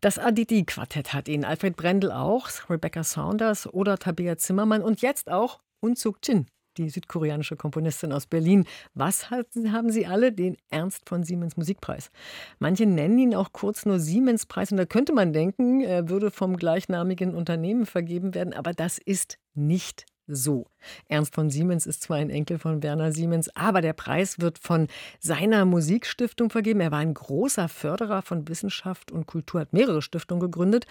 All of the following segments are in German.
Das Aditi-Quartett hat ihn, Alfred Brendel auch, Rebecca Saunders oder Tabea Zimmermann und jetzt auch Unsuk Jin, die südkoreanische Komponistin aus Berlin. Was haben sie alle? Den Ernst von Siemens Musikpreis. Manche nennen ihn auch kurz nur Siemens-Preis und da könnte man denken, er würde vom gleichnamigen Unternehmen vergeben werden, aber das ist nicht so. Ernst von Siemens ist zwar ein Enkel von Werner Siemens, aber der Preis wird von seiner Musikstiftung vergeben. Er war ein großer Förderer von Wissenschaft und Kultur, hat mehrere Stiftungen gegründet.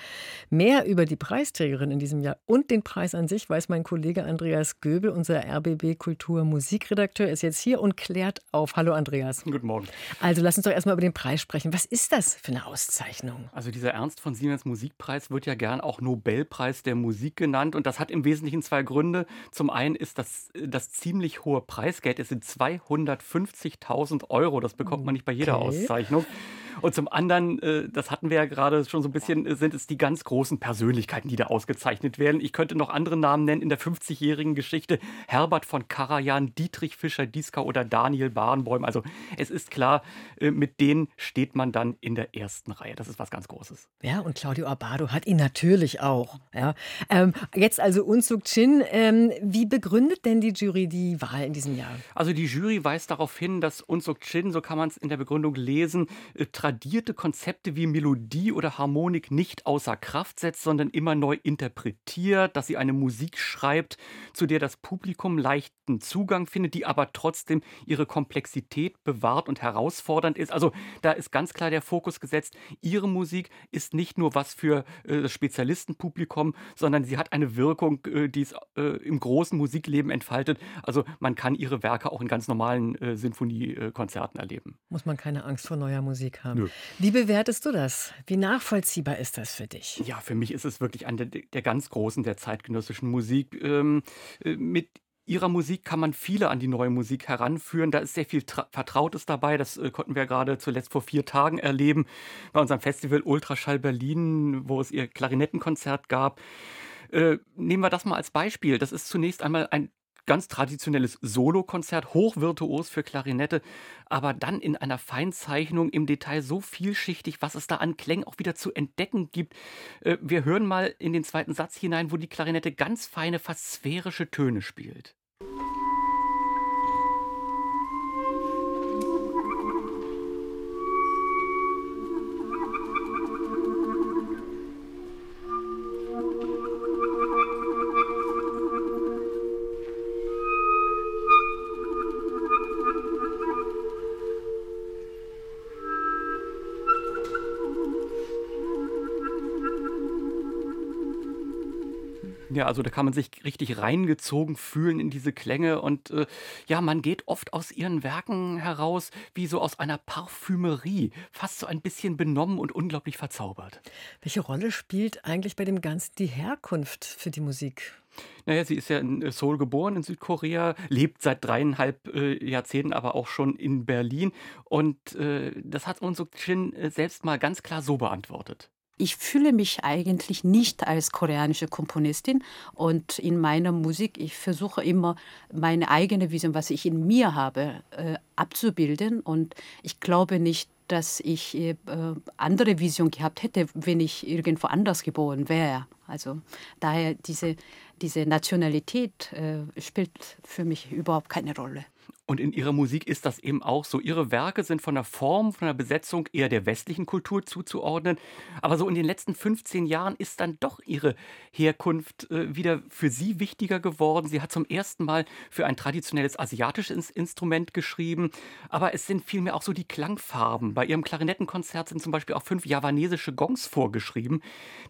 Mehr über die Preisträgerin in diesem Jahr und den Preis an sich weiß mein Kollege Andreas Göbel, unser RBB Kultur Musikredakteur, ist jetzt hier und klärt auf. Hallo Andreas. Guten Morgen. Also lass uns doch erstmal über den Preis sprechen. Was ist das für eine Auszeichnung? Also dieser Ernst von Siemens Musikpreis wird ja gern auch Nobelpreis der Musik genannt und das hat im Wesentlichen zwei Gründe. Zum einen ist das, das ziemlich hohe Preisgeld. Es sind 250.000 Euro. Das bekommt man nicht bei jeder okay. Auszeichnung. Und zum anderen, äh, das hatten wir ja gerade schon so ein bisschen, äh, sind es die ganz großen Persönlichkeiten, die da ausgezeichnet werden. Ich könnte noch andere Namen nennen in der 50-jährigen Geschichte. Herbert von Karajan, Dietrich Fischer-Dieskau oder Daniel Barenbäum. Also es ist klar, äh, mit denen steht man dann in der ersten Reihe. Das ist was ganz Großes. Ja, und Claudio Abado hat ihn natürlich auch. Ja. Ähm, jetzt also Unsuk Chin. Ähm, wie begründet denn die Jury die Wahl in diesem Jahr? Also die Jury weist darauf hin, dass Unsuk Chin, so kann man es in der Begründung lesen, tradierte Konzepte wie Melodie oder Harmonik nicht außer Kraft setzt, sondern immer neu interpretiert, dass sie eine Musik schreibt, zu der das Publikum leichten Zugang findet, die aber trotzdem ihre Komplexität bewahrt und herausfordernd ist. Also da ist ganz klar der Fokus gesetzt, ihre Musik ist nicht nur was für äh, das Spezialistenpublikum, sondern sie hat eine Wirkung, äh, die es äh, im großen Musikleben entfaltet. Also man kann ihre Werke auch in ganz normalen äh, Sinfoniekonzerten erleben. Muss man keine Angst vor neuer Musik haben. Nö. Wie bewertest du das? Wie nachvollziehbar ist das für dich? Ja, für mich ist es wirklich eine der, der ganz großen der zeitgenössischen Musik. Ähm, äh, mit ihrer Musik kann man viele an die neue Musik heranführen. Da ist sehr viel Tra Vertrautes dabei. Das äh, konnten wir gerade zuletzt vor vier Tagen erleben bei unserem Festival Ultraschall Berlin, wo es ihr Klarinettenkonzert gab. Äh, nehmen wir das mal als Beispiel. Das ist zunächst einmal ein ganz traditionelles Solokonzert, hochvirtuos für Klarinette, aber dann in einer Feinzeichnung im Detail so vielschichtig, was es da an Klängen auch wieder zu entdecken gibt. Äh, wir hören mal in den zweiten Satz hinein, wo die Klarinette ganz feine, fast sphärische Töne spielt. Ja, also da kann man sich richtig reingezogen fühlen in diese Klänge und äh, ja, man geht oft aus ihren Werken heraus wie so aus einer Parfümerie, fast so ein bisschen benommen und unglaublich verzaubert. Welche Rolle spielt eigentlich bei dem Ganzen die Herkunft für die Musik? Naja, sie ist ja in äh, Seoul geboren, in Südkorea, lebt seit dreieinhalb äh, Jahrzehnten aber auch schon in Berlin. Und äh, das hat Unsuk Chin äh, selbst mal ganz klar so beantwortet ich fühle mich eigentlich nicht als koreanische Komponistin und in meiner Musik, ich versuche immer meine eigene Vision, was ich in mir habe, äh, abzubilden und ich glaube nicht, dass ich äh, andere Vision gehabt hätte, wenn ich irgendwo anders geboren wäre. Also daher diese, diese Nationalität äh, spielt für mich überhaupt keine Rolle. Und in ihrer Musik ist das eben auch so. Ihre Werke sind von der Form, von der Besetzung eher der westlichen Kultur zuzuordnen. Aber so in den letzten 15 Jahren ist dann doch ihre Herkunft äh, wieder für sie wichtiger geworden. Sie hat zum ersten Mal für ein traditionelles asiatisches Instrument geschrieben. Aber es sind vielmehr auch so die Klangfarben. Bei ihrem Klarinettenkonzert sind zum Beispiel auch fünf javanesische Gongs vorgeschrieben.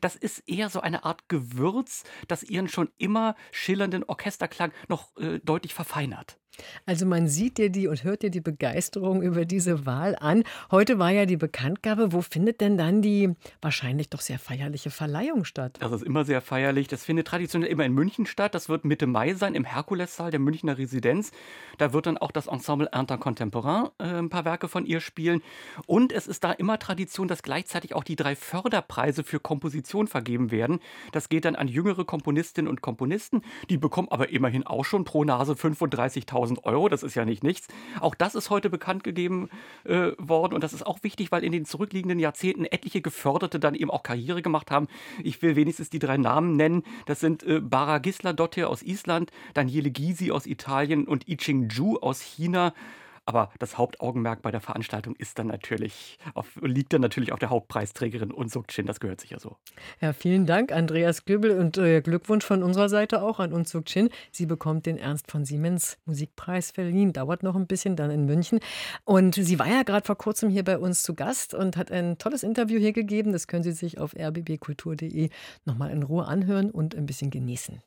Das ist eher so eine Art Gewürz, das ihren schon immer schillernden Orchesterklang noch äh, deutlich verfeinert. Also man sieht dir die und hört dir die Begeisterung über diese Wahl an. Heute war ja die Bekanntgabe. Wo findet denn dann die wahrscheinlich doch sehr feierliche Verleihung statt? Das ist immer sehr feierlich. Das findet traditionell immer in München statt. Das wird Mitte Mai sein im Herkulessaal der Münchner Residenz. Da wird dann auch das Ensemble Ernter Contemporain äh, ein paar Werke von ihr spielen. Und es ist da immer Tradition, dass gleichzeitig auch die drei Förderpreise für Komposition vergeben werden. Das geht dann an jüngere Komponistinnen und Komponisten. Die bekommen aber immerhin auch schon pro Nase 35.000 1000 Euro. Das ist ja nicht nichts. Auch das ist heute bekannt gegeben äh, worden und das ist auch wichtig, weil in den zurückliegenden Jahrzehnten etliche Geförderte dann eben auch Karriere gemacht haben. Ich will wenigstens die drei Namen nennen. Das sind äh, Bara Gisladottir aus Island, Daniele Gysi aus Italien und I Ching Ju aus China. Aber das Hauptaugenmerk bei der Veranstaltung ist dann natürlich auf, liegt dann natürlich auf der Hauptpreisträgerin Unsuk Chin. Das gehört sich ja so. Ja, vielen Dank, Andreas Glübel, und äh, Glückwunsch von unserer Seite auch an Unsuk Chin. Sie bekommt den Ernst von Siemens Musikpreis verliehen. Dauert noch ein bisschen dann in München. Und sie war ja gerade vor kurzem hier bei uns zu Gast und hat ein tolles Interview hier gegeben. Das können Sie sich auf rbbkultur.de nochmal in Ruhe anhören und ein bisschen genießen.